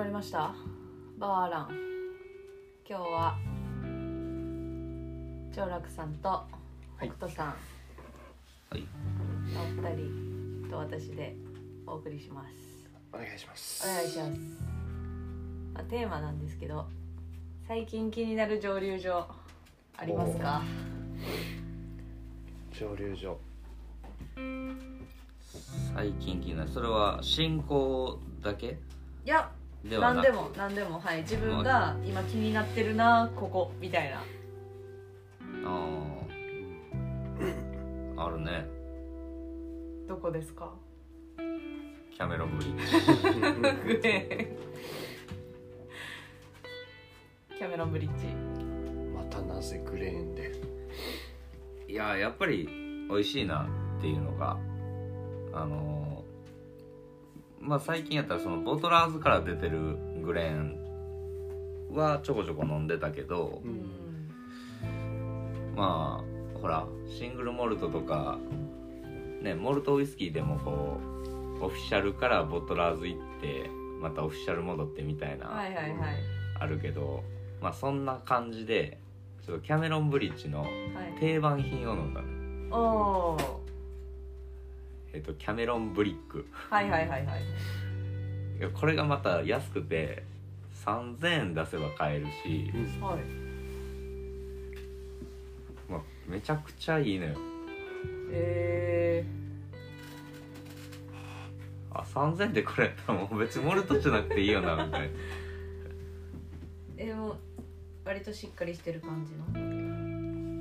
まりました。バーラン。今日は長楽さんとい。北斗さん。はい。のお二人と私でお送りします。お願いします。お願いします、まあ、テーマなんですけど最近気になる蒸留所ありますか？蒸留所。最近気になる。それは進行だけ？いやではなでも何でもはい。自分が今気になってるなここみたいな。あああるね。どこですか？キャメロンブリッジ。グレーンキャメロンブリッジ。またなぜグレーンで？いややっぱり美味しいなっていうのがあのまあ最近やったらそのボトラーズから出てるグレーンはちょこちょこ飲んでたけど、うん。まあほらシングルモルトとかねモルトウイスキーでもこうオフィシャルからボトラーズ行ってまたオフィシャル戻ってみたいな、はいはいはい。あるけどまあそんな感じでちょっとキャメロンブリッジのはい。定番品を飲んだねおーえっとキャメロンブリック。はいはいはいはい。いやこれがまた安くて3000円出せば買えるし、はい。まあ、めちゃくちゃいいのよ。えあ3000円でこれやったらもう別にモルトじゃなくていいよなみたいな。ー、えもう割としっかりしてる感じの？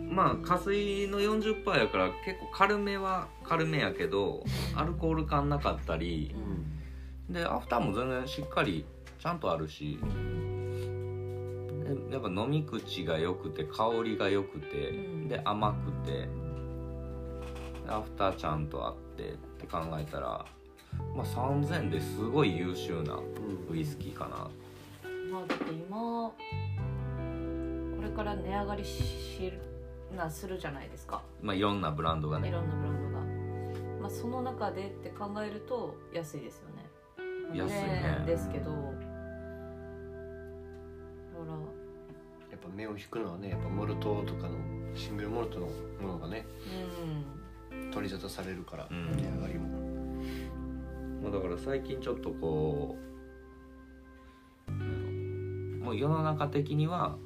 まあ加水の40%やから結構軽めは軽めやけどアルコール感なかったりでアフターも全然しっかりちゃんとあるしでやっぱ飲み口が良くて香りが良くてうん。で甘くてでアフターちゃんとあってって考えたら、まあ、3000円ですごい優秀なウイスキーかな。まあだって今これから値上がりしなするじゃないですか。まあ、いろんなブランドがね。いろんなブランドが、まあ、その中でって考えると安いですよね。安いね。ですけどほら。やっぱ目を引くのはねやっぱモルトとかのシングルモルトのものがねうん。取り沙汰されるから、うん。値上がりも。まあ、だから最近ちょっとこうもう世の中的には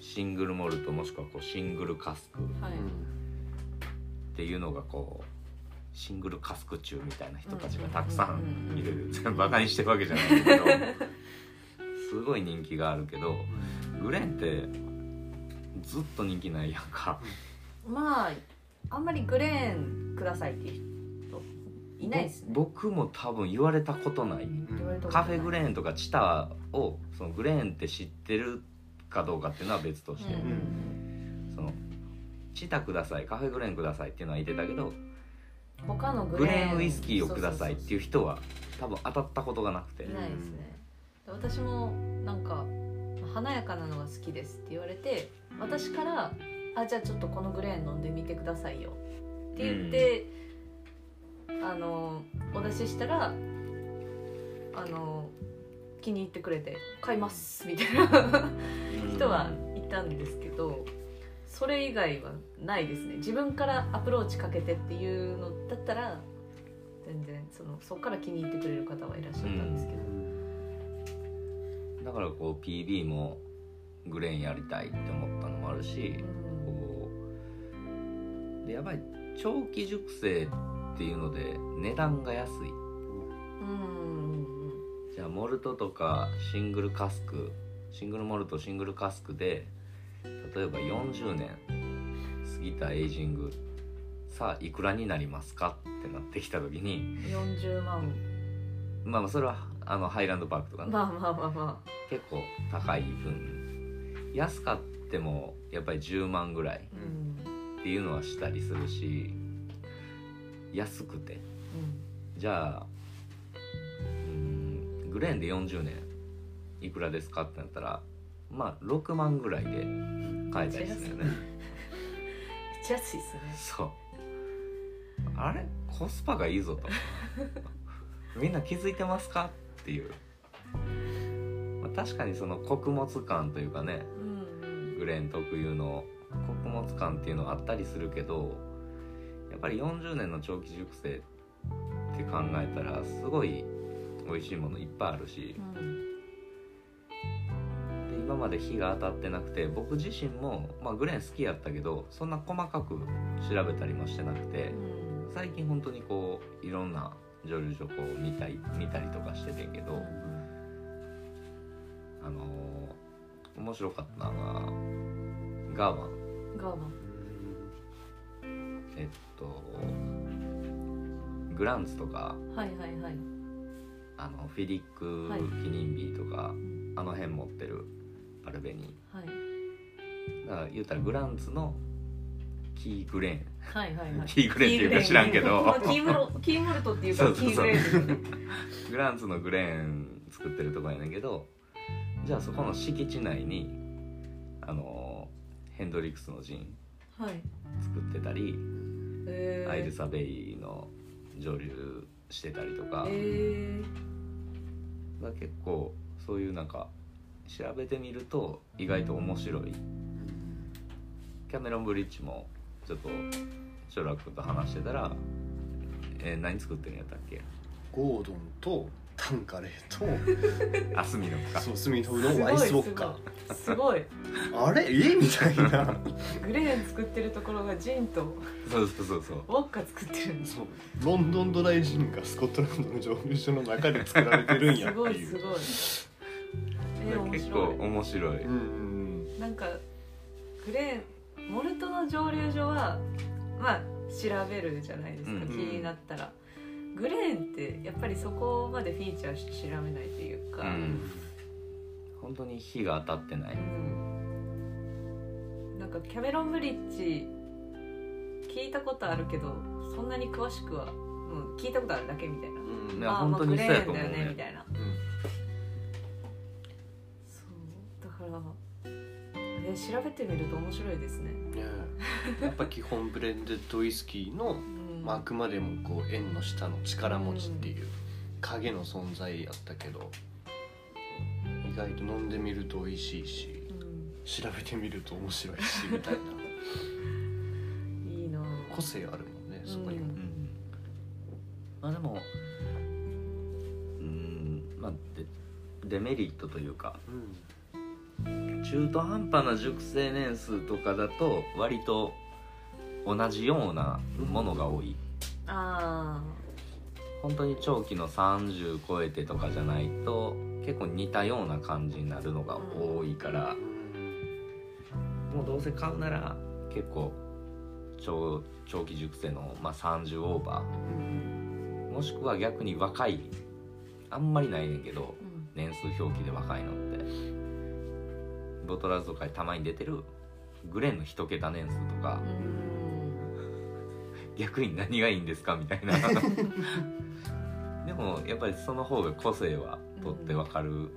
シングルモルトもしくはこうシングルカスク。はい、っていうのがこうシングルカスク中みたいな人たちがたくさんいる。全然バカにしてるわけじゃないけど。すごい人気があるけどグレーンってずっと人気ないやんか。まああんまりグレーンくださいっていう人いないですね。ぼ僕も多分言われたことない。言われたことカフェグレーンーンとかチタをそのグレーンって知ってるかどうかっていうのは別として、うん。そのチタくださいカフェグレーンくださいっていうのは言ってたけど他のググレーンレーンウイスキーをくださいっていうう人は多分当たったことがなくて。いないですね。私もなんか華やかなのが好きですって言われて私から「あじゃあちょっとこのグレーン飲んでみてくださいよ」って言って、あのお出ししたらあの気に入ってくれて「買います」みたいな。人はいたんですけどそれ以外はないですね。自分からアプローチかけてっていうのだったら全然そのそこから気に入ってくれる方はいらっしゃったんですけど、だからこう PB もグレーンやりたいって思ったのもあるしこうでやっぱり長期熟成っていうので値段が安い。うんうんじゃあモルトとかシングルカスクシングルモルトシングルカスクで例えば40年過ぎたエイジングさあいくらになりますか？ってなってきた時に40万まあまあそれはあのハイランドパークとかね、まあまあまあま結構高い分。安かってもやっぱり10万ぐらいあうんっていうのはしたりするし安くて。じゃあうんグレーンで40年いくらですかってなったらまあ6万ぐらいで買えたりするよね。めっちゃ安いっすね。そう。あれ？コスパがいいぞと。みんな気づいてますかっていう。まあ確かにその穀物感というかねうんグレーン特有の穀物感っていうのはあったりするけどやっぱり40年の長期熟成って考えたらすごい美味しいものいっぱいあるし。うん。で今まで火が当たってなくて僕自身も、まあ、グレーン好きやったけどそんな細かく調べたりもしてなくてうん。最近本当にこういろんな蒸留所こう見たり見たりとかしててんけど、あのー面白かったのがガーワン。ガーマン。えっとグランツとかはいはいはいあのフィリックはい。記念日とか、うん。あの辺持ってるアルベニはい。だから言うたらグランツのキーグレーン。はいはいはい。キーグレーンっていうか知らんけど。まあキームロキーモルトっていうかキーグレーングランツのグレーン作ってるとこやねんけどじゃあそこの敷地内にあのヘンドリックスのジンはい。作ってたり、えー。アイルサベイの蒸留してたりとか、えだが結構そういうなんか調べてみると意外と面白い。キャメロンブリッジもちょっとショラ君と話してたら「えー何作ってるんやったっけ？ゴードンとタンカレーあスミノフとかそうスミノフー、のアイスウォッカー。すごい。あれ？え？みたいな。グレーン作ってるところがジンとそうそうそうそう。ウォッカ作ってるんですそう。ロンドンドライジンがスコットランドの蒸留所の中で作られてるんやすっていう。ごいすごい。えー、面結構白い。面白い、うんうんなんかグレーンモルトの蒸留所はまあ調べるじゃないですか、うん。気になったらグレーンってやっぱりそこまでフィーチャーして調べないというか、うん。本当に火が当たってない。うん。なんかキャメロンブリッジ聞いたことあるけどそんなに詳しくは、うん、聞いたことあるだけみたいな、うん。いやああまあグレーンだよねみたいな。うん。そう。だからえ調べてみると面白いですね、ねえ。やっぱ基本ブレンデッドウイスキーの、うんまあ、あくまでもこう縁の下の力持ちっていう影の存在やったけど意外と飲んでみると美味しいしうん。調べてみると面白いしみたいな。いいな個性あるもんねそこにも、うんうんまあでもうんまあデデメリットというかうん。中途半端な熟成年数とかだと割と同じようなものが多い。あ本当に長期の30超えてとかじゃないと結構似たような感じになるのが多いから、もうどうせ買うなら結構長長期熟成の、まあ、30オーバー。もしくは逆に若い。あんまりないねんけどうん。年数表記で若いのって。ボトラーズとかにたまに出てるグレーンの一桁年数とか逆に何がいいんですかみたいな。でもやっぱりその方が個性はとってわかる、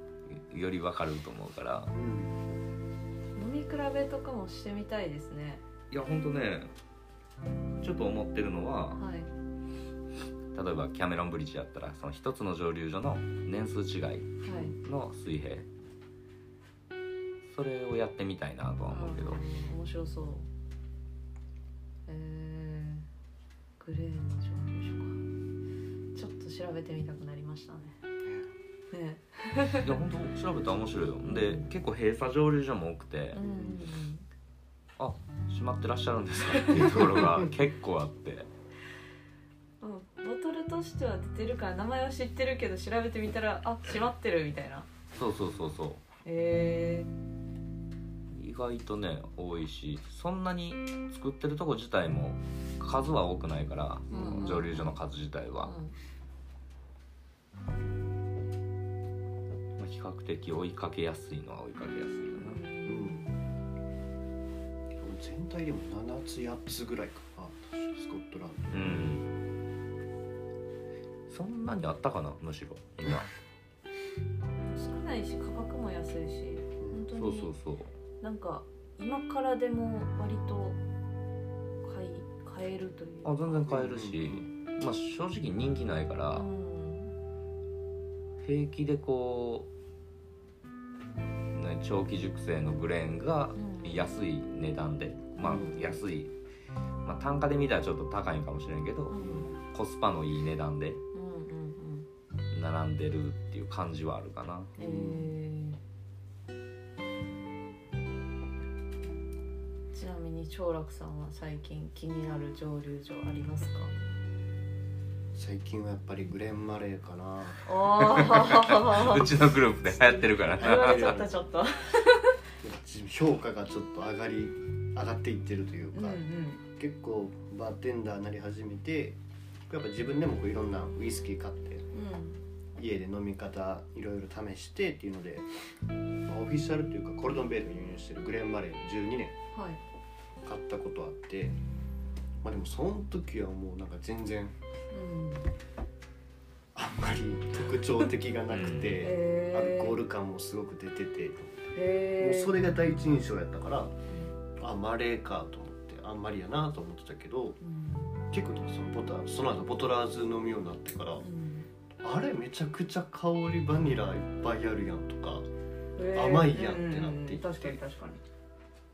よりわかると思うから。飲み比べとかもしてみたいですね。いやほんとねちょっと思ってるのははい。例えばキャメロンブリッジやったらその一つの蒸留所の年数違いはいの水平。それをやってみたいなとは思うけど、ん面白そう。えー、グレーの蒸留所かちょっと調べてみたくなりましたね。ね。いや本当調べたら面白いよ。で結構閉鎖蒸留所も多くて。うんうんあ閉まってらっしゃるんですかっていうところが 結構あって。うんうんボトルとしては出てるから名前は知ってるけど調べてみたらあ閉まってるみたいなそうそうそうそうえ意外とね多いしそんなに作ってるとこ自体も数は多くないから、うんうん。蒸留所の数自体ー、は、まあ比較的追いかけやすいのは追いかけやすいよな、うん。全体でも7つ8つぐらいかなスコットランうん。そんなにあったかなむしろ今。少ないし価格も安いし本当に。そうそうそうなんか今からでも割と買い買えるというあ全然買えるし、まあ正直人気ないから、うん。平気でこう長期熟成のグレーンがうん。安い値段でまあうん。安い、まあ、単価で見たらちょっと高いんかもしれんけど、うん。コスパのいい値段でうんうん並んでるっていう感じはあるかな。うんへーちなみに長楽さんは最近気になる蒸留所ありますか？最近はやっぱりグレン・マレーかな。お うちのグループで流行ってるから。言わなれちゃったちょっと。評価がちょっと上がり上がっていってるというか、うんうん。結構バーテンダーになり始めてやっぱ自分でもこういろんなウイスキー買って家で飲み方いろいろ試してっていうので、まあオフィシャルというかコルドンベールに輸入してるグレン・マレーの12年。はい買ったことあってまあでもその時はもうなんか全然うん。あんまり特徴的がなくて、へー。アルコール感もすごく出てて、へー。もうそれが第一印象やったからあマレーかと思ってあんまりやなと思ってたけどうん。結構そのボタその後ボトラーズ飲むようになってから、うん。あれめちゃくちゃ香りバニラいっぱいあるやんとかへー。甘いやんってなっていって。うん。確かに確かに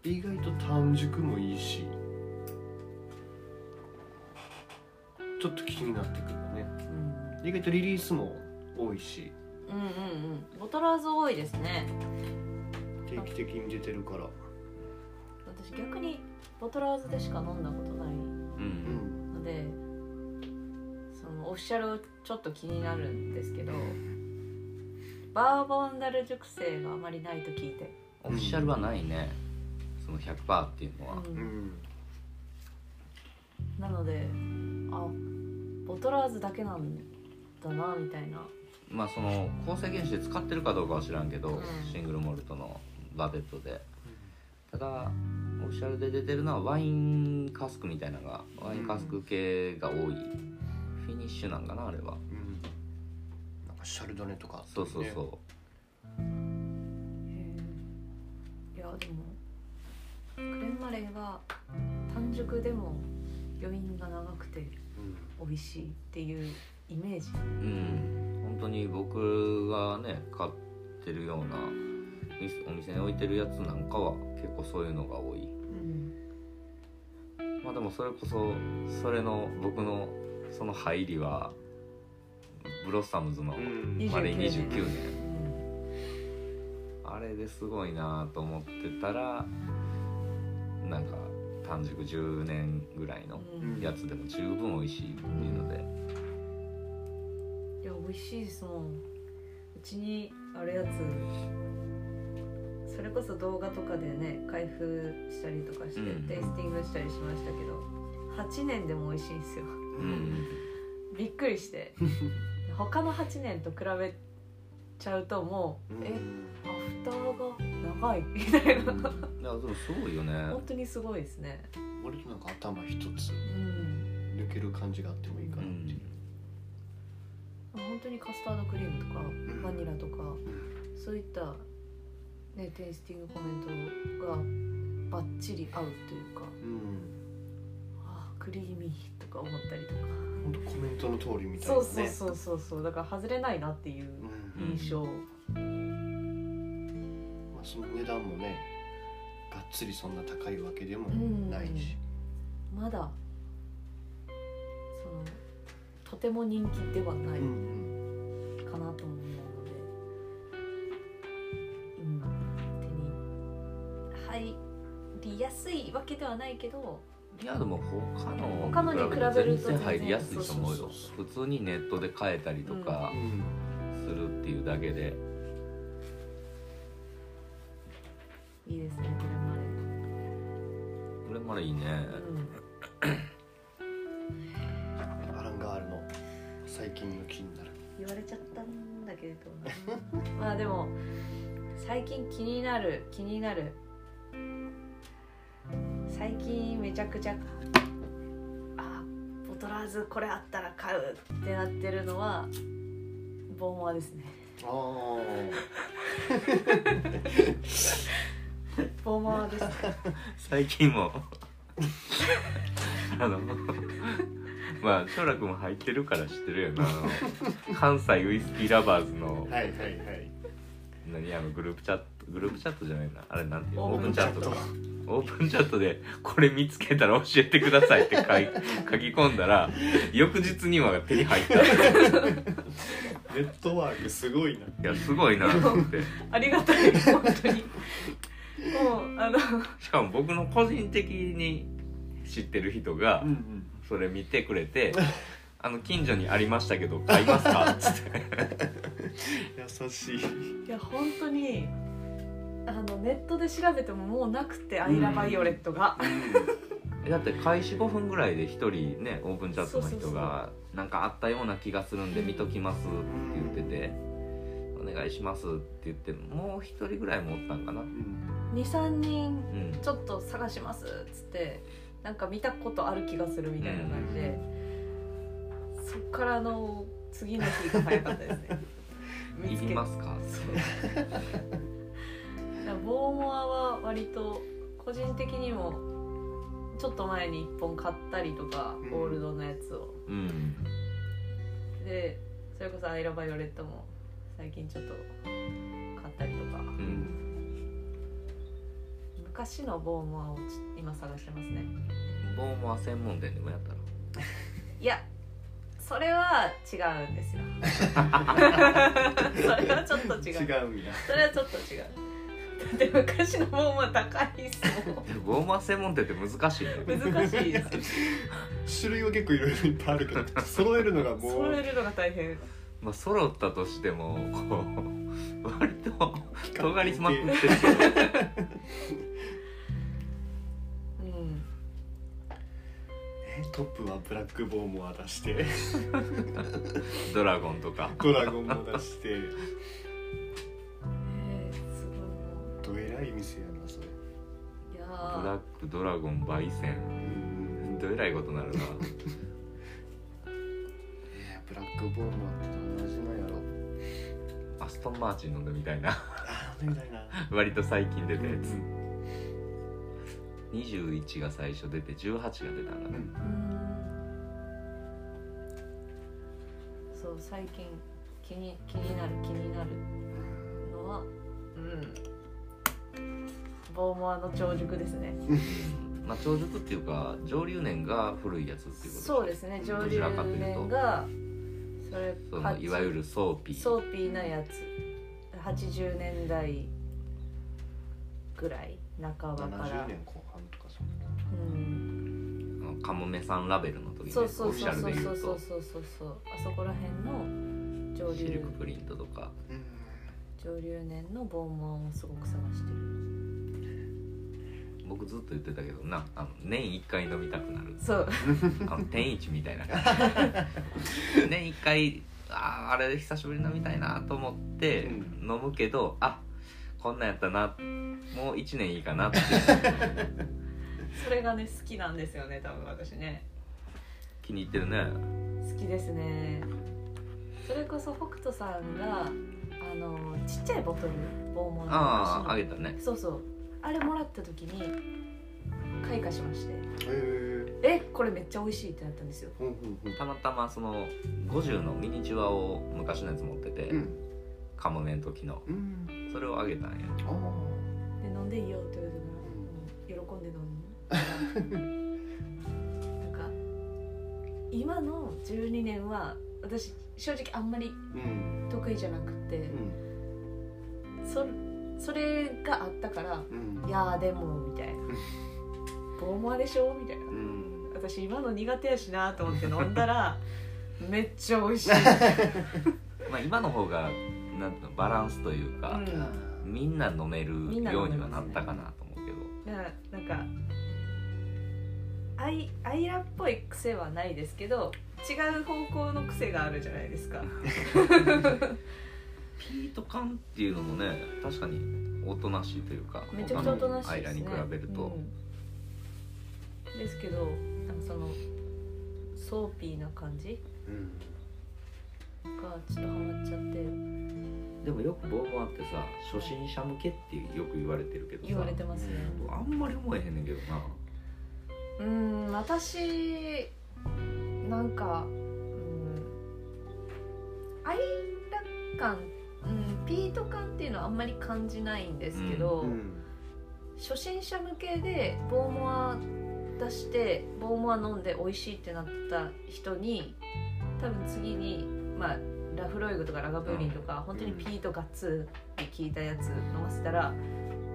意外と短熟もいいしちょっと気になってくるね。うん。意外とリリースも多いし。うんうんうん。ボトラーズ多いですね。定期的に出てるから。私逆にボトラーズでしか飲んだことないうん。のでそのオフィシャルちょっと気になるんですけどバーボンダル熟成があまりないと聞いて、オフィシャルはないねその100%っていうのは、うん。うん。なのであボトラーズだけなんだなみたいな。まあその構成原子で使ってるかどうかは知らんけど、うん。シングルモルトのバベットで。ただオフィシャルで出てるのはワインカスクみたいなのがワインカスク系が多い、フィニッシュなんかなあれは。うん。なんかシャルドネとか。あったそうそう。そへえいやでもクレンマレーは短熟でも余韻が長くてうん。美味しいっていうイメージ。ううん。本当に僕がね買ってるような店お店に置いてるやつなんかは結構そういうのが多い。うん。まあでもそれこそそれの僕のその入りはブロッサムズのうん。29マレー年。29年。うん。あれですごいなと思ってたらなんか短熟10年ぐらいのうん。やつでも十分美味しいっていうので。いや美味しいですもん。うちにあるやつ。それこそ動画とかでね開封したりとかして、うん。テイスティングしたりしましたけど8年でも美味しいんですよ。うん。びっくりして。他の8年と比べちゃうともう、うん。え？アフターが長い。みたいないやでもすごいよね。本当にすごいですね。割となんか頭一つうん。抜ける感じがあってもいいかなっていう、本当にカスタードクリームとかん。バニラとかうん。そういった、ね、テイスティングコメントがバッチリ合うというかうん。あークリーミーとか思ったりとか、本当コメントの通りみたいそうなね。そうそうそうそうだから外れないなっていううん。印象、まあ、その値段もねがっつりそんな高いわけでもないし、まだそのとても人気ではないうんうん。かなとも思うので、うん、手に入りやすいわけではないけど。いやでも他の他のに比べると全然入りやすいと思うよ。普通にネットで買えたりとかうん。するっていうだけで、いいですね。ここれまでいいね。れまで、うん、アランガールの最近の気になる。言われちゃったんだけれど。なまあでも最近気になる気になる。最近めちゃくちゃあボトラーズこれあったら買うってなってるのはボーマーですね。あ ボーマーです。ね 最近も。あのまあ翔楽も入ってるから知ってるよな。あの関西ウイスキーラバーズの。あはいはいはい。何あのグループチャットグループチャットじゃないな。あれなんていうの？オープンチャット。トか。オープンチャットでこれ見つけたら教えてくださいって書い 書き込んだら翌日には手に入った。いネットワークすごいな。やすごいなと思って。ありがたい本当にしかも僕の個人的に知ってる人がんそれ見てくれて「あの近所にありましたけど買いますか?」っつって優しい。いや本当にあのネットで調べてももうなくて「アイラ・バイオレットが」だって開始5分ぐらいで1人ねオープンチャットの人が「なんかあったような気がするんで見ときます」って言ってて「お願いします」って言ってもう1人ぐらいもおったんかな23人うん。ちょっと探しますっつってなんか見たことある気がするみたいな感じで、そっからの次の日が早かったですね。いりますか？そう。ボーモアは割と個人的にもちょっと前に1本買ったりとか、うん。ゴールドのやつを。うん。でそれこそ「アイラ・バイオレット」も最近ちょっと買ったりとか。うん昔のボーモアを今探してますね。ボーモア専門店でもやったら いやそれは違うんですよ。それはちょっと違う。違うんや。それはちょっと違う。だって昔のボーモア高いっすもん。でもボーモア専門店って難しいね。難しいです種類は結構いろいろいっぱいあるけど揃えるのがもう。揃えるのが大変まあ揃ったとしてもこう割と尖りまくってる。うん。えトップはブラックボーモア出して。ドラゴンとか。ドラゴンも出して。えー、すごい。もどえらい店やなそれ。ういやブラックドラゴン焙煎。うん。どえらいことになるな。えーブラックボーモアってどんな。味なんやろアストンマーチン飲んでみたいな。あーみたいな。割と最近出たやつ。うん。21が最初出て18が出たんだね。うん。そう最近気に気になる気になるのはうん。ボーモアの長熟ですね。まあ長熟っていうか蒸留年が古いやつっていうことそうですね。蒸留年がそれそのいわゆる soapy。soapy なやつ。80年代ぐらい半ばから。70年後半とかそんな。うん。あのカモメさんラベルの時ねそうそうオフィシャルそうそうで言うと。そうそうそうそうそう。あそこら辺の上シル流クプリントとか。蒸留年のボーモアをすごく探してる僕ずっと言ってたけどなあの年1回飲みたくなる。そう。あの天一みたいな。年1回あーあれ久しぶりに飲みたいなと思ってう飲むけど、あこんなんやったなもう1年いいかなって。それがね好きなんですよね多分私ね。気に入ってるね。好きですね。それこそ北斗さんがあのちっちゃいボトルボーモアのあああ昔げたね。のそうそうあれもらった時に開花しましてへええこれめっちゃ美味しいってなったんですよ。うんうんうん。たまたまその50のミニチュアを昔のやつ持ってて、うん。カモメの時の。うん。それをあげたんや。あで飲んでいいよって言われたから、うん喜んで飲む なんか今の12年は私正直あんまり得意じゃなくてうん。そそれがあったからうん。いやーでもみたいな。ボーモアでしょみたいな。うん。私今の苦手やしなと思って飲んだら めっちゃ美味しい、まあ今の方がなんていうのバランスというか、うん。あみんな飲めるみんな飲めますね。ようにはなったかなと思うけど、ななんかアイアイラっぽい癖はないですけど違う方向の癖があるじゃないですか ピート感っていうのもね確かにおとなしいというかめちゃくちゃおとなしい他のアイですね。ラに比べると、うん。ですけどなんかその soapy な感じ？うん。がちょっとハマっちゃって。でもよくボーモアってさ初心者向けってよく言われてるけどさ。言われてますね。あんまり思えへんねんけどな。うん私なんかうんアイラ感、うん、ピート感っていうのはあんまり感じないんですけど、うん初心者向けでボーモア出してボーモア飲んで美味しいってなった人に多分次にまあラフロイグとかラガブーリンとか、本当にピートガッツって効いたやつ飲ませたら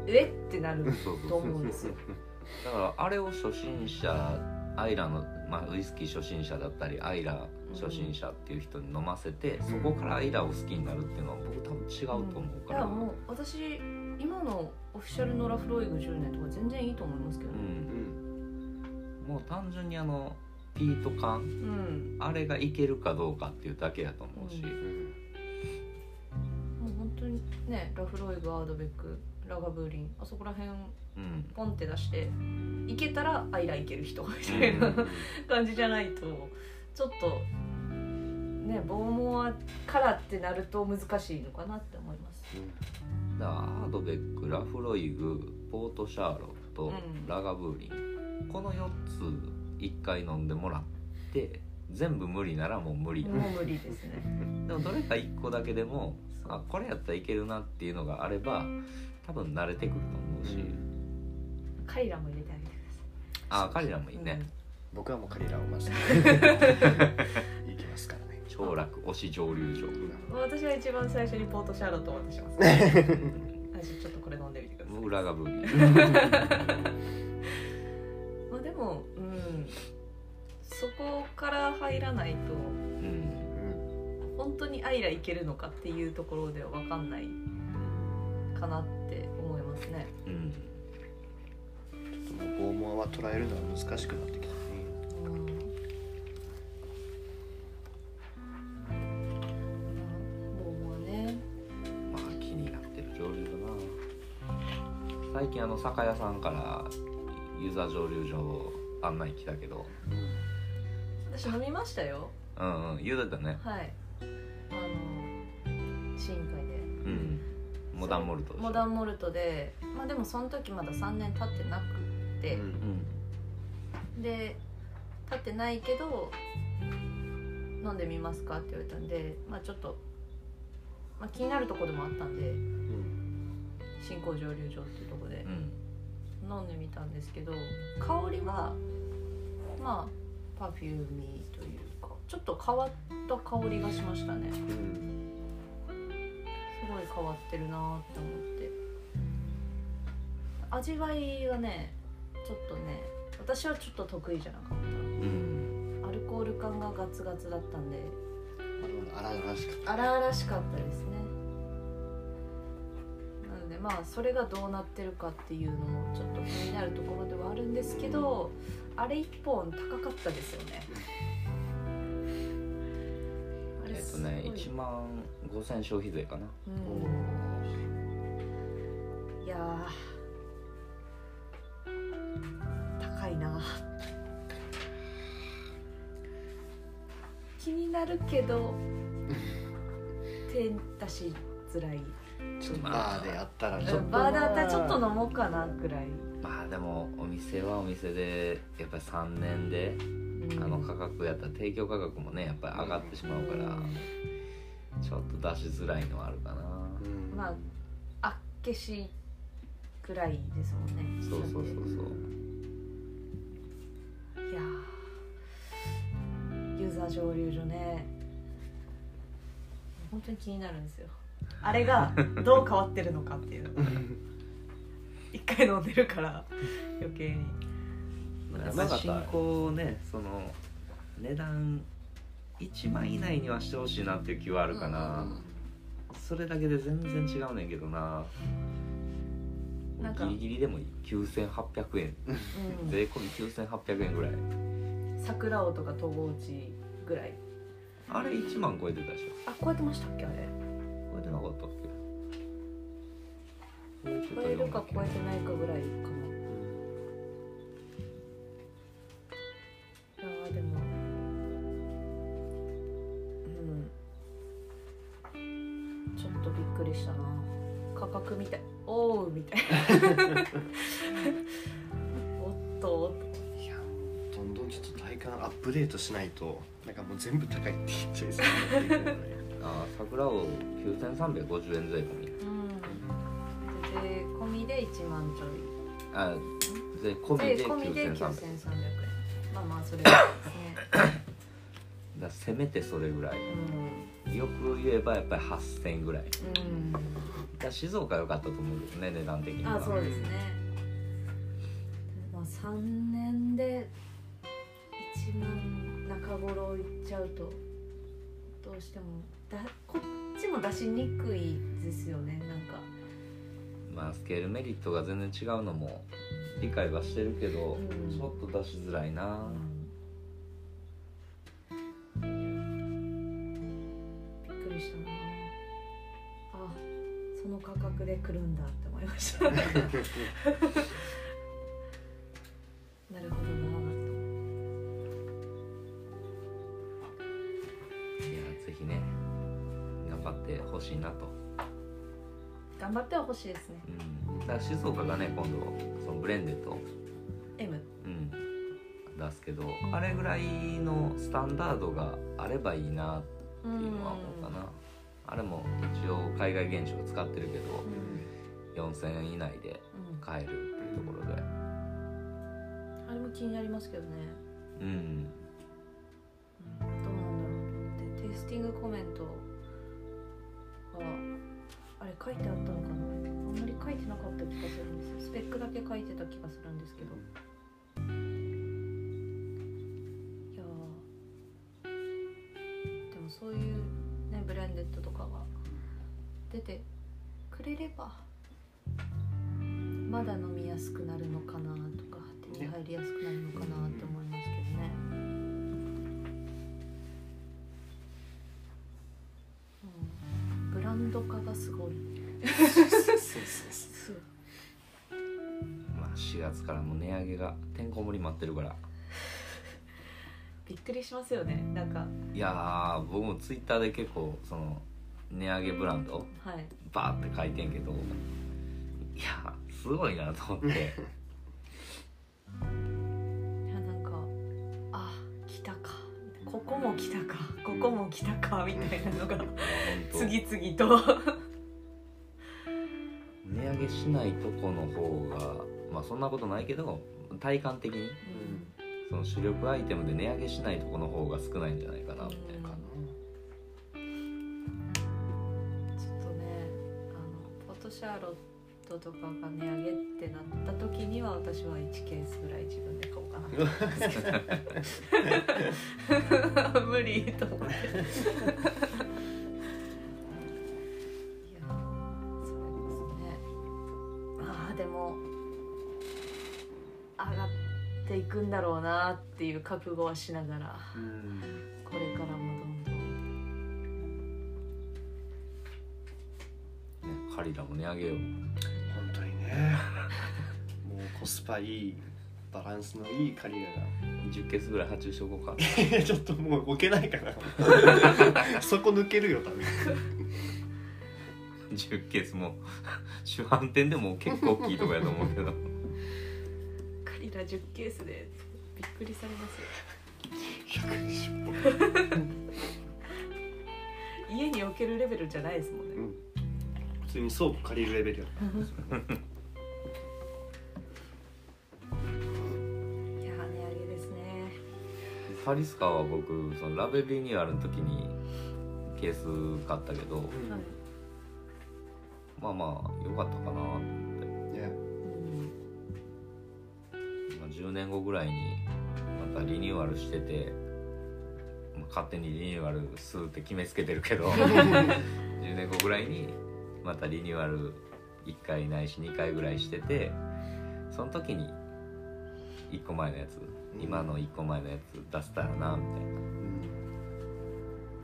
えってなると思うんですよ。だからあれを初心者アイラの、まあ、ウイスキー初心者だったりアイラ初心者っていう人に飲ませて、そこからアイラを好きになるっていうのは僕多分違うと思うから、だからもう私今のオフィシャルのラフロイグ10年とか全然いいと思いますけどうね。ん、もう単純にあのピート感うん、あれがいけるかどうかっていうだけやと思うし、うん。うんもう本当にねラフロイグアードベックラガブーリンあそこら辺うん。ポンって出していけたらアイラいける人みたいな、うん。感じじゃないとちょっとねボーモアからってなると難しいのかなって思います。だからアードベックラフロイグポートシャーロット、うん。ラガブーリンこの4つ1回飲んでもらって全部無理ならもう無理。だ、もう無理ですね。でもどれか1個だけでもあこれやったらいけるなっていうのがあれば多分慣れてくると思うし、カイラも入れてあげてくあ彼らもいいださい。ね、僕はもうカリラをまず 行きますからね。長楽推し蒸留所。うん私は一番最初にポートシャーロットを渡します、ね。私ちょっとこれ飲んでみてください。裏がブーリン まあでも、うん、そこから入らないとうんうん本当にアイラいけるのかっていうところでは分かんないかなって思いますね。うん。ちょっともうボーモアは捉えるのは難しくなってきたになってる蒸留だな。最近あの酒屋さんからユーザー蒸留所案内来たけど。私飲みましたよ。うんうん言うてたね。はい。あの試飲会で。うんモダンモルトモダンモルトで、まあでもその時まだ3年経ってなくて、うんで経ってないけど飲んでみますかって言われたんで、まあちょっと、まあ、気になるとこでもあったんで。うん新興蒸留所っていうとこでうん。飲んでみたんですけど香りはまあパフューミーというかちょっと変わった香りがしましたね。すうん。ごい変わってるなーって思って。味わいがねちょっとね私はちょっと得意じゃなかった。うん。アルコール感がガツガツだったんで。荒々しかった。荒々しかったですねまあそれがどうなってるかっていうのもちょっと気になるところではあるんですけど、あれ一本高かったですよね。えっとねすごい。1万5000消費税かな。うん。いやー高いな。気になるけど 手出しづらいちょっとバーであったらちょっとうん。バーだったらちょっと飲もうかなぐらい、まあでもお店はお店でやっぱり3年でうん。あの価格やったら提供価格もねやっぱり上がってしまうからちょっと出しづらいのはあるかな。うん。まああっけしぐらいですもんね。そうそうそうそう。いやー。ユーザー蒸留所ね。本当に気になるんですよあれがどう変わってるのかっていう。のが一回飲んでるから余計に。まあ進行ねその値段1万以内にはしてほしいなっていう気はあるかな、それだけで全然違うねんけどな。なんかギリギリでもいい。9800円。うん。税込み9800円ぐらい。桜尾とか東郷地ぐらい。あれ1万超えてたでしょ。あ超えてましたっけあれ超えてなかったっけ？超えるか超えてないかぐらいかな。いやーでもうん。ちょっとびっくりしたな。価格みたいおうみたいな。おっと。おっといやどんどんちょっと体感アップデートしないとなんかもう全部高いって言っちゃいそうになっていくのであ桜を9350円税込み。うん。税込みで1万ちょい。あ税込み税で込みで9300 9300円。まあまあそれぐらい だせめてそれぐらい。ですねよく言えばやっぱり8000円ぐらい。うん、だ静岡良かったと思うけどね値段的にうん、は。あそうですね。まあ3年で1万中頃いっちゃうとどうしてもだこっちも出しにくいですよねなんか。まあスケールメリットが全然違うのも理解はしてるけど、うん。ちょっと出しづらいな、びっくりしたな。あその価格で来るんだって思いました しいなと、頑張ってはほしいですね。うん、だから静岡がね今度そのブレンデッド。M うん。出すけどあれぐらいのスタンダードがあればいいなっていうのは思うかな、あれも一応海外現象を使ってるけど4000円以内でうん。買えるっていうところで。あれも気になりますけどね。うん。うん。どうなんだろう。ってテイスティングコメント書いてあったのかなあんまり書いてなかった気がするんですよスペックだけ書いてた気がするんですけどいやでもそういうねブレンデッドとかが出てくれればまだ飲みやすくなるのかなとか手に入りやすくなるのかなって思います。まあ4月からも値上げがてんこ盛り待ってるから。びっくりしますよね。なんか。いやー僕もツイッターで結構その値上げブランドはい。バーって書いてんけどいやすごいなと思って。いやなんかあ来たか。ここも来たか。ここも来たかみたいなのが 次々とげしないとこの方がまあそんなことないけど体感的にその主力アイテムで値上げしないとこの方が少ないんじゃないかなみたいな、かちょっとねあのフォトシャーロットとかが値上げってなった時には私は1ケースぐらい自分で買おうかな。と思うんですけど無理と思っていう覚悟はしながらうんこれからもどんどん。ね、カリラも値上げよう。本当にね。もうコスパいいバランスのいいカリラ10ケースぐらい発注しとこうか。が ちょっともう置けないかな。そこ抜けるよ多分。10ケースも。主販店でも結構大きいとこやと思うけど。カリラ10ケースでびっくりされますよ。120本家に置けるレベルじゃないですもんね、うん。普通に倉庫借りるレベルよ。いやー値上げですね。サリスカは僕そのラベルリニューアルの時にケース買ったけどはい、まあまあ良かったかなと思って、まあ、10年後ぐらいにまたリニューアルしてて、まあ、勝手にリニューアルするって決めつけてるけど 10年後ぐらいにまたリニューアル1回ないし2回ぐらいしててその時に1個前のやつ今の1個前のやつ出せたらなみたいな。うん。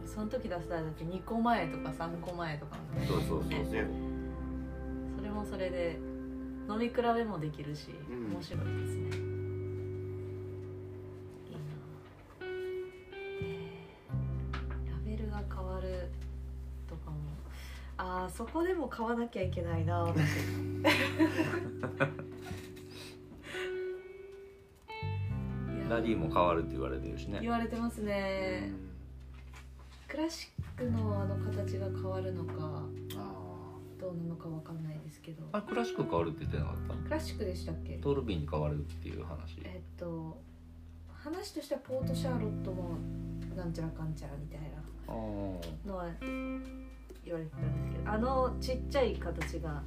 その時出したらだって2個前とか3個前とかのね。そうそうそうそう、ねね。それもそれで飲み比べもできるし、うん。面白いですね買わなきゃいけないな。ラディも変わるって言われてるしね。言われてますね、クラシックのあの形が変わるのかあどうなのかわかんないですけど。あれクラシック変わるって言ってなかった？クラシックでしたっけ？トールビンに変わるっていう話。えっと話としてはポートシャーロットもなんちゃらかんちゃらみたいなのは言われてたんですけどあのちっちゃい形が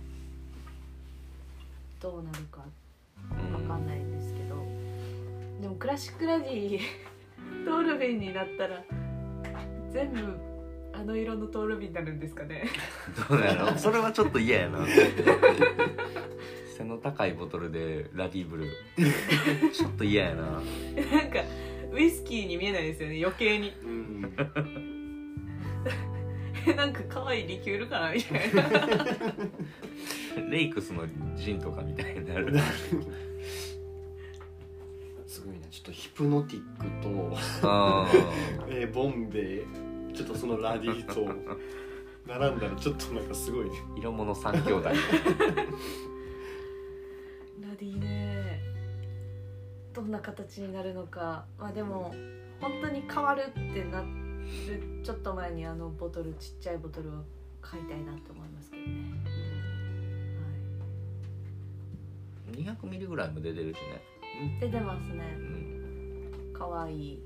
どうなるかわかんないんですけど、でもクラシックラディトールビンになったら全部あの色のトールビンになるんですかね。どうなの？それはちょっと嫌やな。背の高いボトルでラディブル。ちょっと嫌やな。なんかウイスキーに見えないですよね。余計に。ーうんえ なんか可愛いリキュールかなみたいな。レイクスのジンとかみたいになる。すごいな。ちょっとヒプノティックと、あえーボンベイ。ちょっとそのラディと。並んだらちょっとなんかすごいね。ー色物三兄弟。ラディね。どんな形になるのか。まあでも本当に変わるってなるちょっと前にあのボトルちっちゃいボトルを買いたいなと思いますけどね、200ミリぐらいも出てるしね。はい、出てますねうん。可愛い。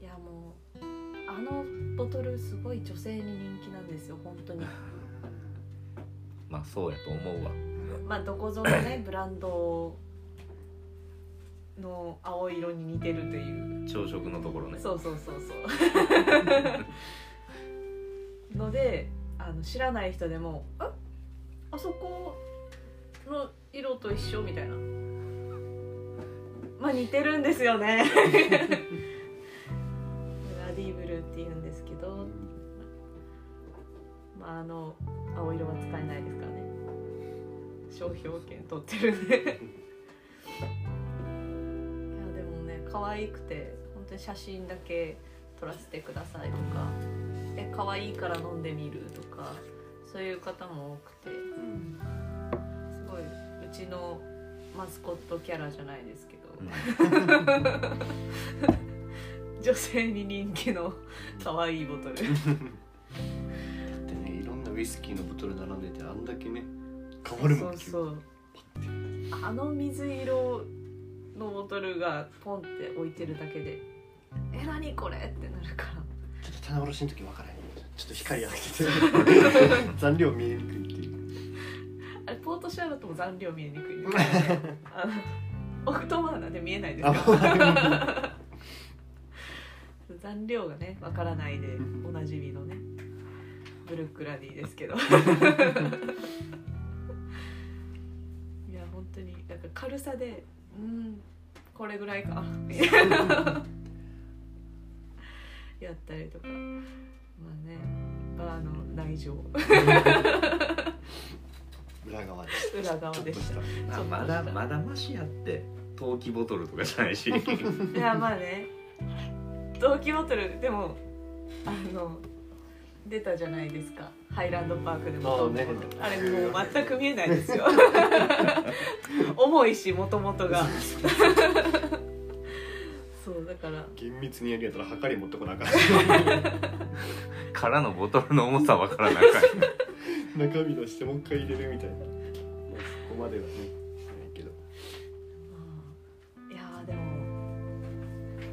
いやもうあのボトルすごい女性に人気なんですよ本当に。まあそうやと思うわ。まあどこぞのねブランドの青色に似てるという。朝食のところね。そうそうそうそう。のであの知らない人でも「ああそこの色と一緒」みたいな。まあ似てるんですよね。ラディブルって言うんですけど、まあ、あの青色は使えないですからね。商標権取ってるんで可愛くて本当に写真だけ撮らせてくださいとか。え可愛いから飲んでみるとかそういう方も多くて。うんすごいうちのマスコットキャラじゃないですけど、うん。女性に人気の可愛いボトル。でねいろんなウイスキーのボトル並んでてあんだけね変わるもんそうそう。あの水色のボトルがポンって置いてるだけで「え何これ?」ってなるから。ちょっと棚卸しの時分からへん。ちょっと光当てて。残量見えにくいっていう。あれポートシャーロットも残量見えにくい。ね あのオクトマーナで見えないですか？残量がねわからないでおなじみのねブルックラディですけど。いや本当になんか軽さでうんこれぐらいか。みたいなやったりとか。まあねバーの内情。裏側で裏側でした。まあまだまだマシやって陶器ボトルとかじゃないし。いやまあね。同期ボトルでもあの出たじゃないですか。ハイランドパークでも。ね。あれもう全く見えないですよ。重いしもともとが。そうだから。厳密にやるやったらはかり持ってこなあかん空のボトルの重さわからなあかん中身のしてもう一回入れるみたいな、まあ、そこまではねないけど。いやーでも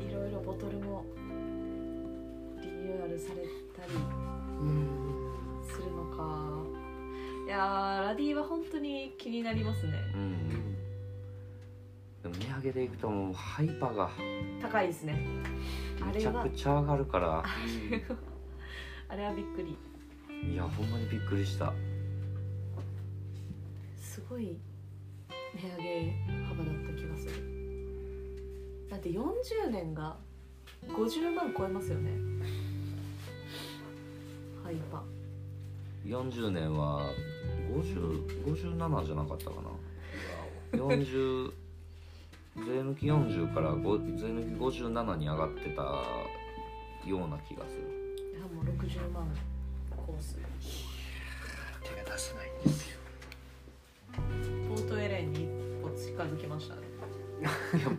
いろいろボトルもリニューアルされたやーラディは本当に気になりますね。うんでも値上げでいくともうハイパーが高いですね。あめちゃくちゃ上がるから。あれはびっくり。いやほんまにびっくりした。すごい値上げ幅だった気がする。だって40年が50万超えますよね。ハイパ40年は50 57じゃなかったかな。40税抜き40からご税抜き57に上がってたような気がする。いやもう60万コース。手が出せないんですよ。ポートエレンに一歩近づきましたねいや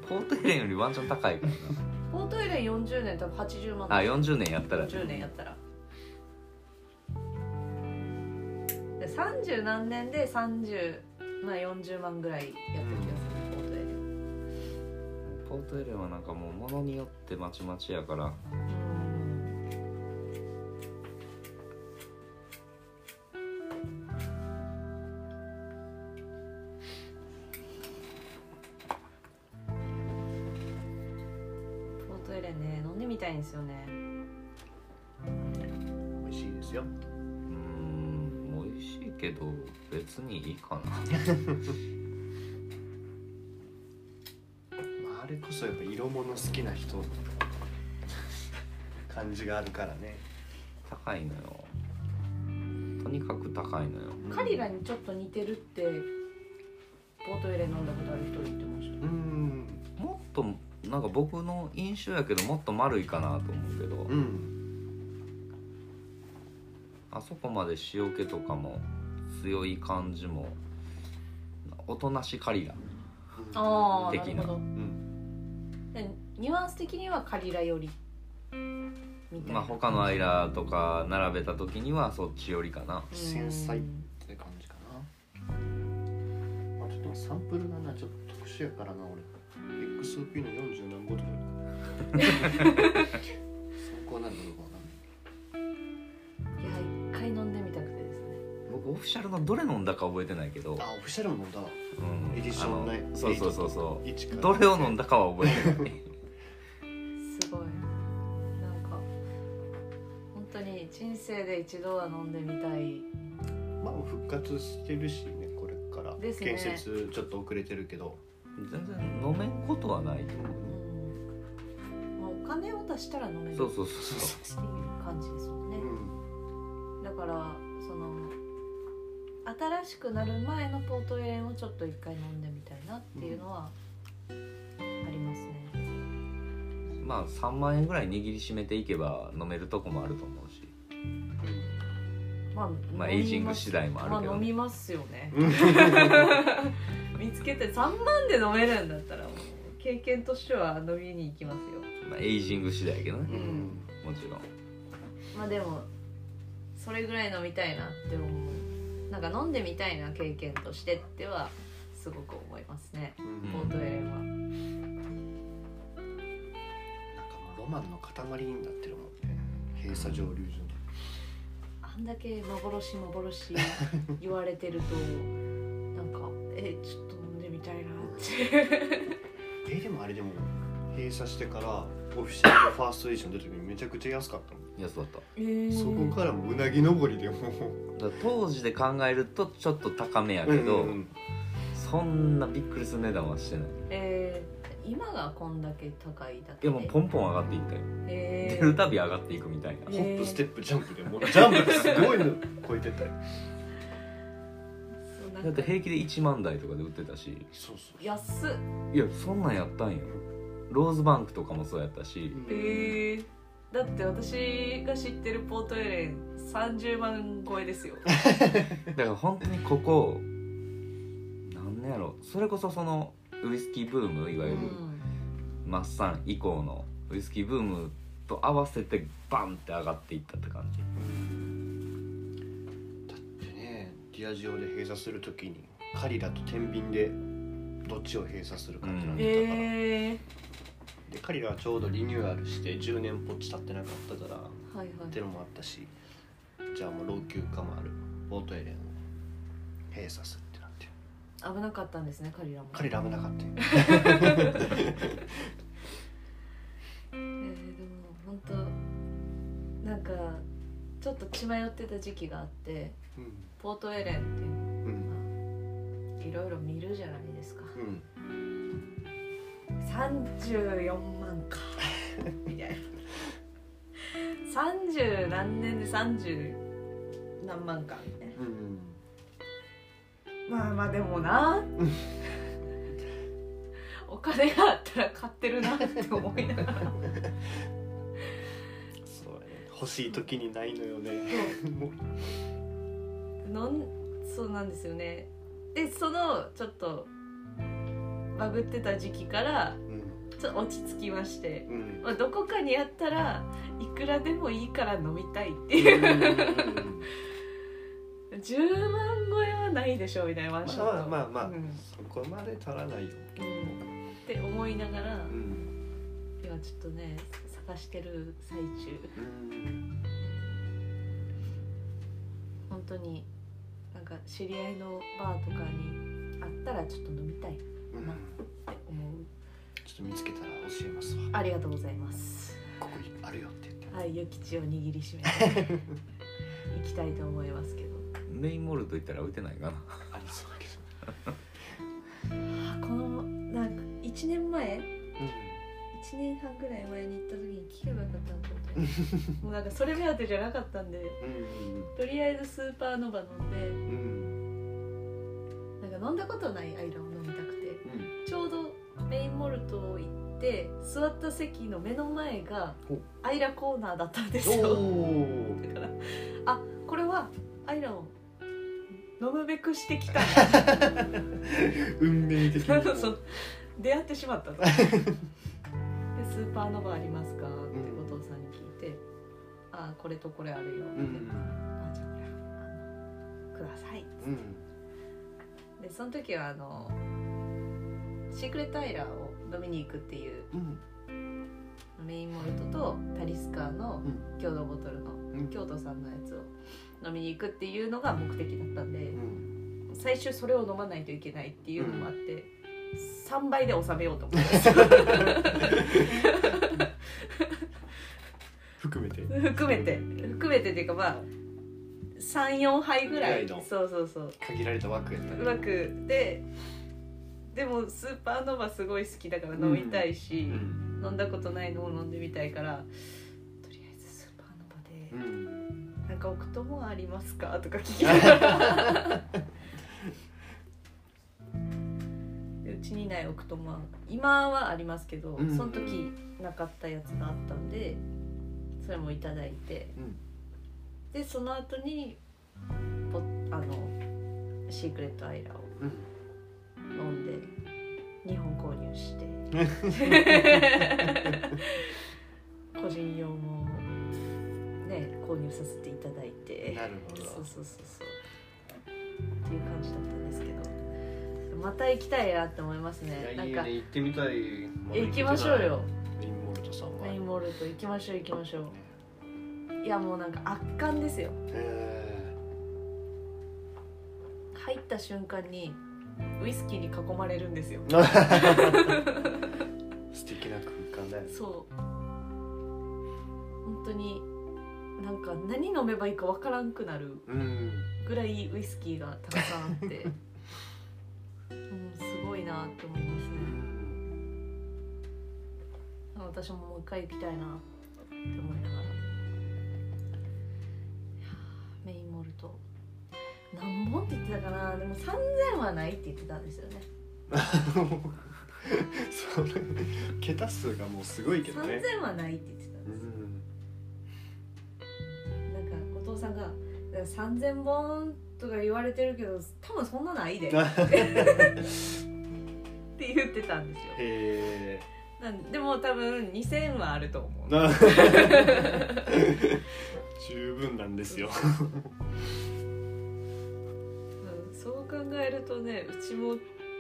ポートエレンよりワンチャン高いから ポートエレン40年多分80万。なあ40年やったら。40年やったら30何年で30まあ40万ぐらいやってる気がする。ポートエレンポートエレンはなんかもうものによってまちまちやから。こそやっぱ色物好きな人感じがあるからね。高いのよ。とにかく高いのよ。カリラにちょっと似てるってポートエレン飲んだことある人言ってました？うん。もっとなんか僕の印象やけどもっと丸いかなと思うけど、うん。あそこまで塩気とかも強い感じもおとなしカリラああな。的なニュアンス的にはカリラより。みたいな、まあ他のアイラとか並べた時にはそっち寄りかな。うん。繊細って感じかな。まあちょっとサンプルがなちょっと特殊やからな俺。XOP の40何ボトル参考なんだろうフィシャルのどれ飲んだか覚えてないけど、なあオフィシャルも飲んだわ。うん。エディションね。あのそうそうそう。そ1うからどれを飲んだかは覚えてない。すごい。なんか本当に人生で一度は飲んでみたい。まあ復活してるしねこれから。ですね。建設ちょっと遅れてるけど。全然飲めんことはないと思う。んまあお金を出したら飲めるうそうそうってそういう感じですもんね。う、ん。だからその新しくなる前のポートエレンをちょっと一回飲んでみたいなっていうのはありますね、まあ3万円ぐらい握りしめていけば飲めるとこもあると思うし。まあまあエイジング次第もあるけまあどね飲みますよね。う ん見つけて3万で飲めるんだったらもう経験としては飲みに行きますよ。まあエイジング次第やけどね。うん。もちろん。まあでもそれぐらい飲みたいなって思うなんか飲んでみたいな経験としてってはすごく思いますねうん。ポートエレンは。なんかもうロマンの塊になってるもんね。閉鎖蒸留所あんだけ幻幻言われてるとなんかえちょっと飲んでみたいなって。えでもあれでも閉鎖してからオフィシャルのファーストエディション出た時にめちゃくちゃ安かったもん。安かった。えーそこからもううなぎ登りでも。当時で考えるとちょっと高めやけど、うんそんなびっくりする値段はしてない。えー今がこんだけ高いだけいやもうポンポン上がっていったよ、え出るたび上がっていくみたいな、えホップステップジャンプでもうジャンプですごいの超えてたよ。だって平気で1万台とかで売ってたし。そうそう。安っ。いやそんなんやったんよローズバンクとかもそうやったし。えー、だって私が知ってるポートエレン30万超えですよ。だから本当にここなんねやろ。それこそそのウイスキーブームいわゆるマッサン以降のウイスキーブームと合わせてバンって上がっていったって感じ。だってねディアジオで閉鎖するときにカリラと天秤でどっちを閉鎖するかってなってたから、えでカリラはちょうどリニューアルして10年ぽっち経ってなかったからー、はいはい。ってのもあったしじゃあもう老朽化もある。ポートエレンを閉鎖するってなって。危なかったんですねカリラも。カリラ危なかったよ。えー、でも本当なんかちょっと血迷ってた時期があってうん。ポートエレンっていううん。のいろいろ見るじゃないですか。うん34万か。みたいな。30何年で30何万か。みたいな。うんまあまあでもな。お金があったら買ってるなって思いながら。そうやね。欲しい時にないのよね。もう。なんそうなんですよね。でそのちょっとバグってた時期からうんちょっと落ち着きまして、うん。まあ、どこかにあったらいくらでもいいから飲みたいっていう。10万超えはないでしょみたいなマンションまあまあまあ、うん。そこまで足らないようん。って思いながら、うん。今ちょっとね探してる最中。うん。本当になんか知り合いのバーとかにあったらちょっと飲みたいってうん。思うちょっと見つけたら教えますわ。ありがとうございます。ここにあるよって言って。はい、ゆきちを握りしめて。行きたいと思いますけど。メインモルト行ったら置いてないかな。ありそうだけあこのなんか1年前？ど1年半ぐらい前に行った時に聞けばよかったなと思って。もうなんかそれ目当てじゃなかったんでうん。とりあえずスーパーノバ飲んで。うん。なんか飲んだことないアイラを飲みたくてうんちょうどメインモルトを行って座った席の目の前がアイラコーナーだったんですおよ。おだからあこれはアイラを飲むべくしてきた。運命的に。そう。出会ってしまったと。でスーパーノバありますか？って後藤さんに聞いて「あこれとこれあるよ」って、うんあじゃあこれください」うん。でその時はあのシークレットアイラーを飲みに行くっていううん。メインモルトとタリスカーのうん。共同ボトルのうん。京都さんのやつを飲みに行くっていうのが目的だったんでうん。最終それを飲まないといけないっていうのもあって、3倍で収めようと思って。含めて。含めて。含めてっていうかまあ34杯ぐらい。そうそうそう。限られた枠やったね。うまくででもスーパーノバすごい好きだから飲みたいし、うん。飲んだことないのを飲んでみたいからとりあえずスーパーノバで。うん「なんかオクトモアありますか?」とか聞きながら。でうちにないオクトモア今はありますけど、うん。その時なかったやつがあったんでそれもいただいて。うん。でその後にポあのシークレットアイラをうん飲んで2本購入して。個人用もね購入させていただいて。なるほど。そうそうそうそう。っていう感じだったんですけど。また行きたいなって思いますね。いなんか行ってみたいえ行きましょうよ。メインモルトさんはメインモルト行きましょう行きましょねう。いやもうなんか圧巻ですよへ入った瞬間にウイスキーに囲まれるんですよ。ー 素敵な空間だよね。そう。本当になんか何飲めばいいかわからんくなるうん。ぐらいウイスキーがたくさんあって。うんすごいなって思いますうねん私ももう一回行きたいなって思いながら何本って言ってたかな。でも3000はないって言ってたんですよね。それ桁数がもうすごいけどね。3000はないって言ってたんうです、んなんかお父さんが「だから3000本とか言われてるけど多分そんなないで」って言ってたんですよ。へなんでも多分2000はあると思う。十分なんですよ 考えるとねうちも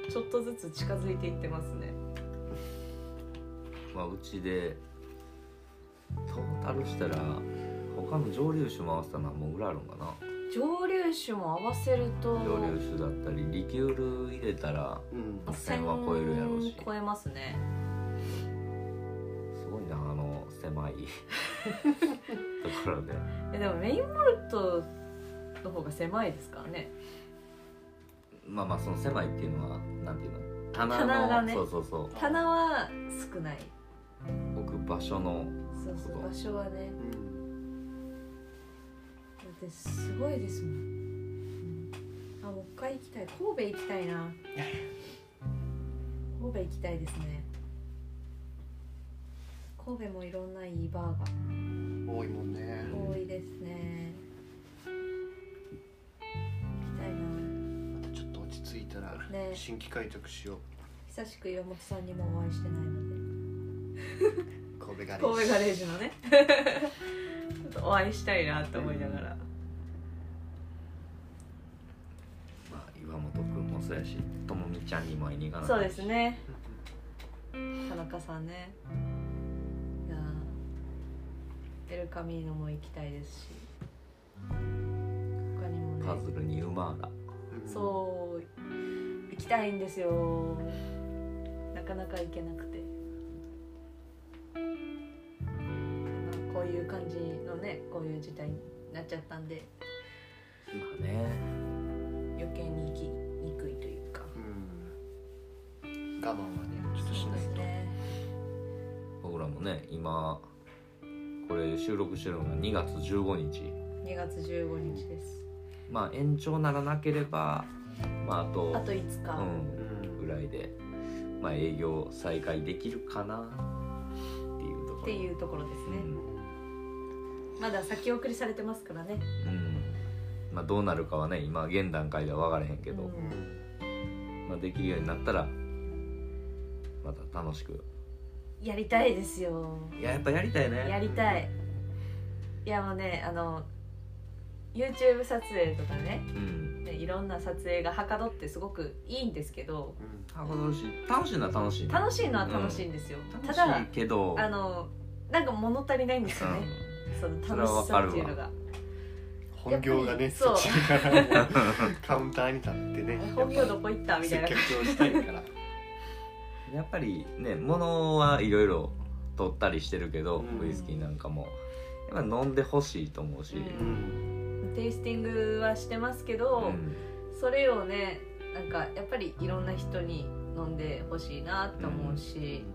ちょっとずつ近づいていってますね。まあうちでトータルしたら他の蒸留酒も合わせたのはもうぐらいあるんかな。蒸留酒も合わせると蒸留酒だったりリキュール入れたらうん。1000は超えるやろうし。1000超えますね。すごいなあの狭い ところで。えでもメインモルトの方が狭いですからねまあまあその狭いっていうのはなんていうの？棚の棚がね。そうそうそう。棚は少ない。置く場所のそうそう場所はね。うん。だってすごいですもん、うん。あもう一回行きたい。神戸行きたいな。神戸行きたいですね。神戸もいろんないいバーが。多いもんね。多いですね着いたらね。新規開拓しよう。久しく岩本さんにもお会いしてないので。神戸ガレージ。神戸ガレージのね。ちょっとお会いしたいなって思いながら。そうやしともみちゃんにも会いに行かないそうですね。田中さんね。いやーエルカミーノも行きたいですし。他にもね。パズルに馬が。そう行きたいんですよ。なかなか行けなくて。まあこういう感じのねこういう事態になっちゃったんで。まあね。余計に行きにくいというか。うん。我慢はねちょっとしないと。ね。僕らもね今これ収録してるのが2月15日。2月15日です。まあ延長ならなければまああとあと5日、うん、ぐらいで、まあ、営業再開できるかなっていうところ。っていうところですね、うん。まだ先送りされてますからね。うん。まあ、どうなるかはね今現段階では分からへんけど、うんうん。まあ、できるようになったらまた楽しく。やりたいですよ。いややっぱやりたいね。やりたい。いやもうねあの YouTube 撮影とかね。うん。ねいろんな撮影がはかどってすごくいいんですけど。楽しい楽しいのは楽しいね。楽しいのは楽しいんですよ、た楽だしいけど。あのなんか物足りないんですよね、その楽しさっていうのが。本業がねそっちからもうカウンターに立ってね。本業どこ行ったみたいな。接客をしたいから。やっぱりね物はいろいろ取ったりしてるけど、うん。ウイスキーなんかも。やっぱ飲んでほしいと思うし、ううんテイスティングはしてますけど、うんそれをねなんかやっぱりいろんな人に飲んでほしいなって思うし、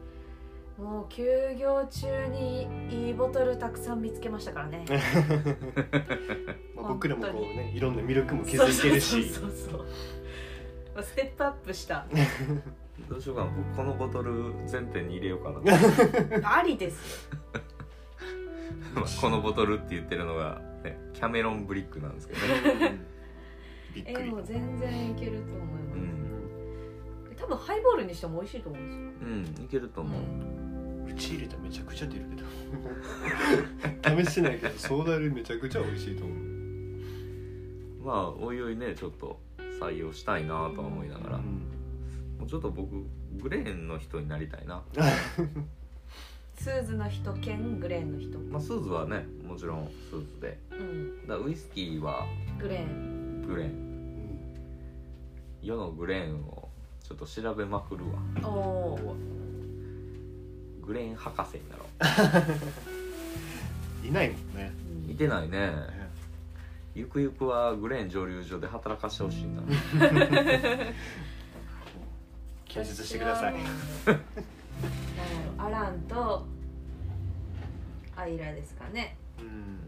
もう休業中にいいボトルたくさん見つけましたからね。まあ僕らもこうねいろんな魅力も気づいてるし。そうそうそうそう。まあステップアップした。どうしようかな僕このボトル全店に入れようかな。ありです。このボトルって言ってるのが、ね、キャメロンブリックなんですけどね、え びっくりもう全然いけると思います、うん。多分ハイボールにしても美味しいと思うんですよ。うん、いけると思う、うち入れたらめちゃくちゃ出るけど。試してないけどソーダ類めちゃくちゃ美味しいと思う。まあおいおいねちょっと採用したいなとは思いながら、もうちょっと僕グレーンの人になりたいな、スーズの人兼グレーンの人。まあ、スーズはねもちろんスーズで。うん。だからウイスキーはグレー。ングレー。ンうん。世のグレーンをちょっと調べまくるわ。おおグレーン博士になろ いないもんね。ういてないね。ゆくゆくはグレーン蒸留所で働かしてほしいな。建設してください アランとアイラですかね。うん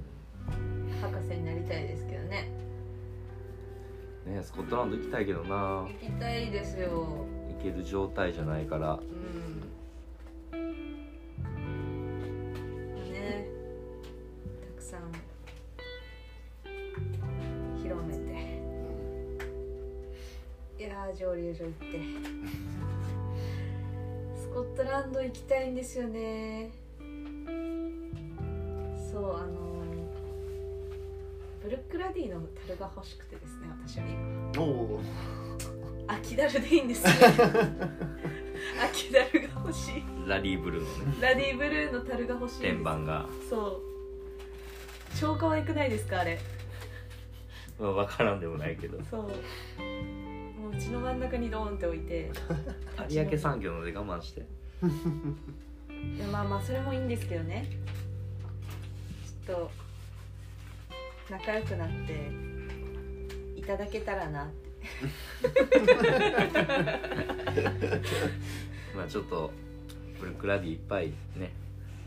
博士になりたいですけどね。ねスコットランド行きたいけどな。行きたいですよ。行ける状態じゃないから。うん。ね。たくさん広めて。いやー蒸留所行って。スコットランド行きたいんですよね。そうあのブルックラディの樽が欲しくてですね私は今。おお秋ダルでいいんですよ。秋ダルが欲しい。ラリーブルーのね。ラディブルーの樽が欲しい天板が、そう。超可愛くないですかあれ。まあ、分からんでもないけど。そうもううちの真ん中にドーンって置いて。有明産業ので我慢して。いやまあまあそれもいいんですけどね。ちょっと仲良くなっていただけたらなって。まあちょっとブルックラディいっぱいね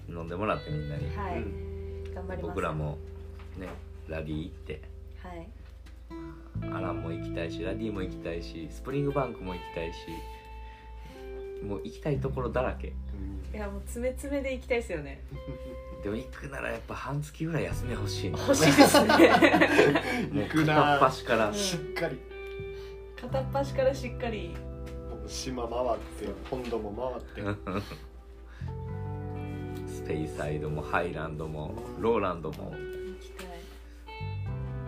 飲んでもらってみんなに、はい、うん。頑張ります。僕らもねラディ行って。はいアランも行きたいしラディも行きたいしスプリングバンクも行きたいしもう行きたいところだらけ。いやもう詰め詰めで行きたいですよね。でも行くならやっぱ半月ぐらい休み欲しいな。欲しいですね。もう行くな片っ端から。うん。しっかり。片っ端からしっかり。島回って本土も回って。スペイサイドもハイランドもローランドも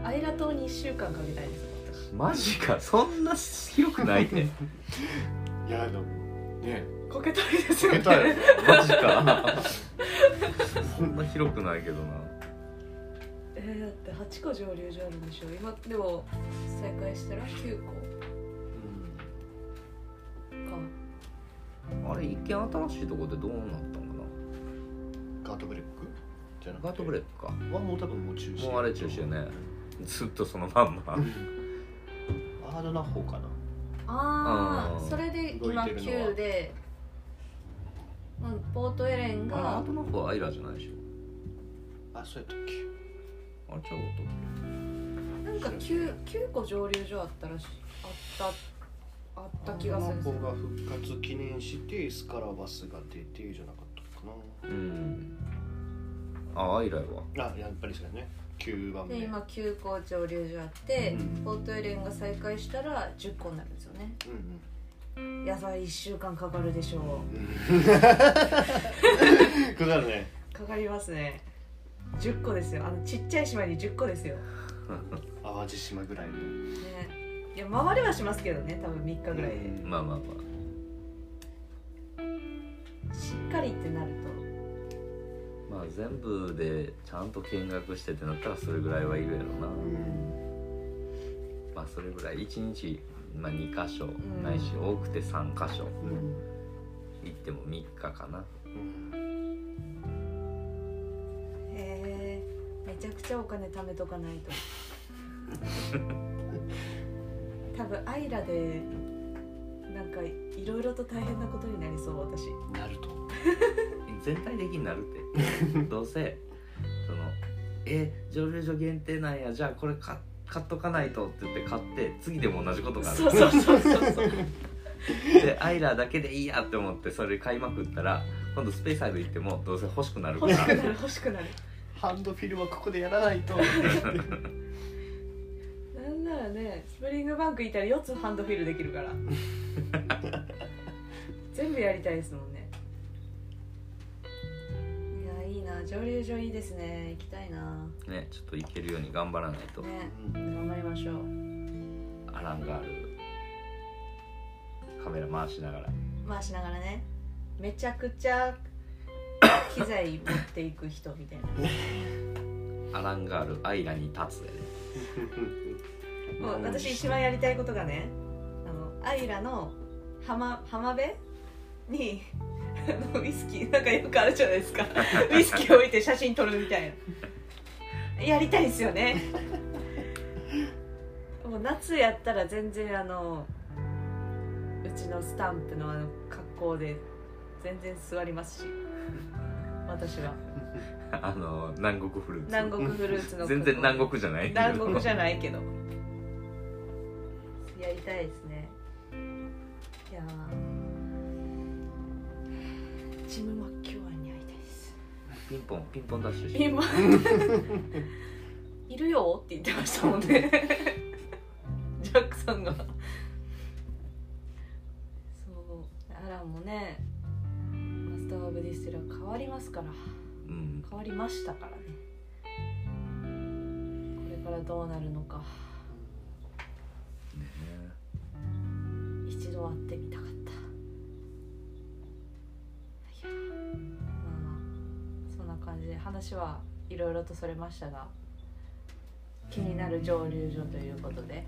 アイラ島に1週間かけたいですマジかそんな広くないで いやでもね。こけたいですよね。けたよマジか。そんな広くないけどな。えー、だって8個蒸留所あるんでしょ。今でも再開したら9個。か。あれ一見新しいとこでどうなったのかガートブレック？じゃなくガートブレックか。はもう多分もう中止。もうあれ中止よねずっとそのまんま。アードナ方かな。うんああそれで今動いてるのは9で、うん、ポートエレンあれアがートナフはアイラじゃないでしあそうやったっけ。ょあれちゃうことなんか 9, 9個蒸留所あったらしあったあった気がするアードナ方が復活記念してスカラバスが出てじゃなかったかうん。あアイラやわなあやっぱりそうやね9番目。で今9個蒸留所あって、うん。ポートエレンが再開したら10個になるんですよね。うん野菜1週間かかるでしょう。う んかかるね。かかりますね。10個ですよ。あのちっちゃい島に10個ですよ。淡路島ぐらいの。ね。いや回りはしますけどね多分3日ぐらいで、うん。まあまあましっかりってなるあまあ全部でちゃんと見学してってなったらそれぐらいはいるやろな。まあそれぐらい。1日、まあ、2箇所、ん。ないし多くて3箇所。うん。行っても3日かな。へえ。めちゃくちゃお金貯めとかないと。多分アイラでなんかいろいろと大変なことになりそう私。なると 全体的になるって。どうせそのえ蒸留所限定なんやじゃあこれ買買っとかないとって言って買って次でも同じことがある。そうそうそうそう。そうでアイラーだけでいいやって思ってそれ買いまくったら今度スペースサイド行ってもどうせ欲しくなるから。欲しくなる 欲しくなる。ハンドフィルはここでやらないと。なんならねスプリングバンクいたら4つハンドフィルできるから。全部やりたいですもんねな蒸留所いいですね。行きたいな。ねちょっと行けるように頑張らないと、ねうん頑張りましょう。アランガール。カメラ回しながら。回しながらね。めちゃくちゃ機材持っていく人みたいな。アランガールアイラに立つやで もう私一番やりたいことがねあのアイラの浜浜辺に ウイスキーなんかよくあるじゃないですか。ウイスキー置いて写真撮るみたいな。やりたいですよね。もう夏やったら全然あのうちのスタンプのあの格好で全然座りますし。私は。あの南国フルーツ。南国フルーツの全然南国じゃない。南国じゃいないけど。やりたいですね。いやージム・マッキュアンに会いたいです。ピンポンピンポンダッシュして今いるよって言ってましたもんね。ジャックさんが。そう。アランもね Master of Distiller 変わりますから。うん。変わりましたからね。これからどうなるのか。ね一度会ってみたかったそんな感じで話はいろいろとそれましたが気になる蒸留所ということで。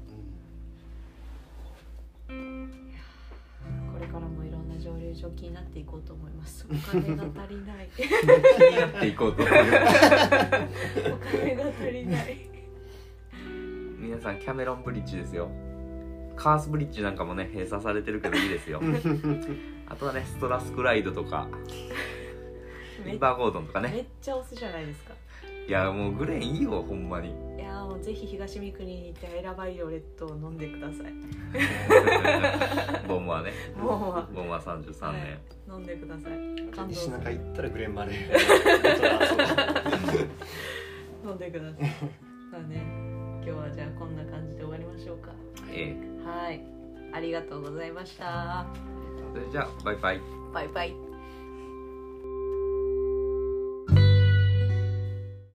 これからもいろんな蒸留所気になっていこうと思います。お金が足りない。気になっていこうと思う お金が足りない。皆さんキャメロンブリッジですよ。カースブリッジなんかもね閉鎖されてるけどいいですよ あとはねストラスクライドとか めリバーゴードンとかめねっちゃオスじゃないですか？いやもうグレーンいいよほんまに。いやーもうぜひ東三国に行ってアイラバイオレットを飲んでください。ボンはね。もうボンは33年、はい飲んでください。感動西中行ったらグレンマレー飲んでください。まあね今日はじゃあこんな感じで終わりましょうか。えはいありがとうございました。えそれじゃあバイバイ。バイバイ。